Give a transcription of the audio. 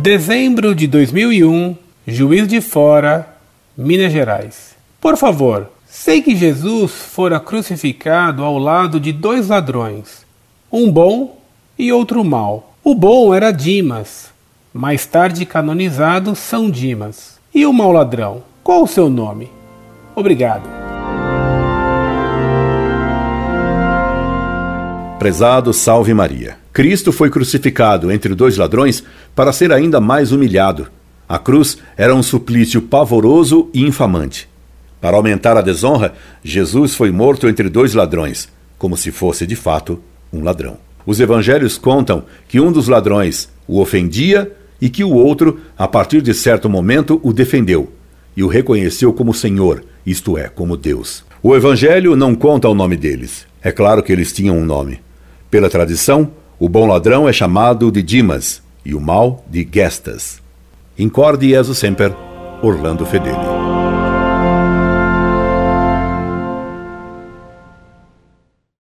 Dezembro de 2001, Juiz de Fora, Minas Gerais. Por favor, sei que Jesus fora crucificado ao lado de dois ladrões, um bom e outro mau. O bom era Dimas, mais tarde canonizado São Dimas. E o mau ladrão, qual o seu nome? Obrigado. Prezado Salve Maria. Cristo foi crucificado entre dois ladrões para ser ainda mais humilhado. A cruz era um suplício pavoroso e infamante. Para aumentar a desonra, Jesus foi morto entre dois ladrões, como se fosse de fato um ladrão. Os evangelhos contam que um dos ladrões o ofendia e que o outro, a partir de certo momento, o defendeu e o reconheceu como Senhor, isto é, como Deus. O evangelho não conta o nome deles. É claro que eles tinham um nome. Pela tradição, o bom ladrão é chamado de Dimas e o mal de Gestas. Incorde Jesus Semper, Orlando Fedeli.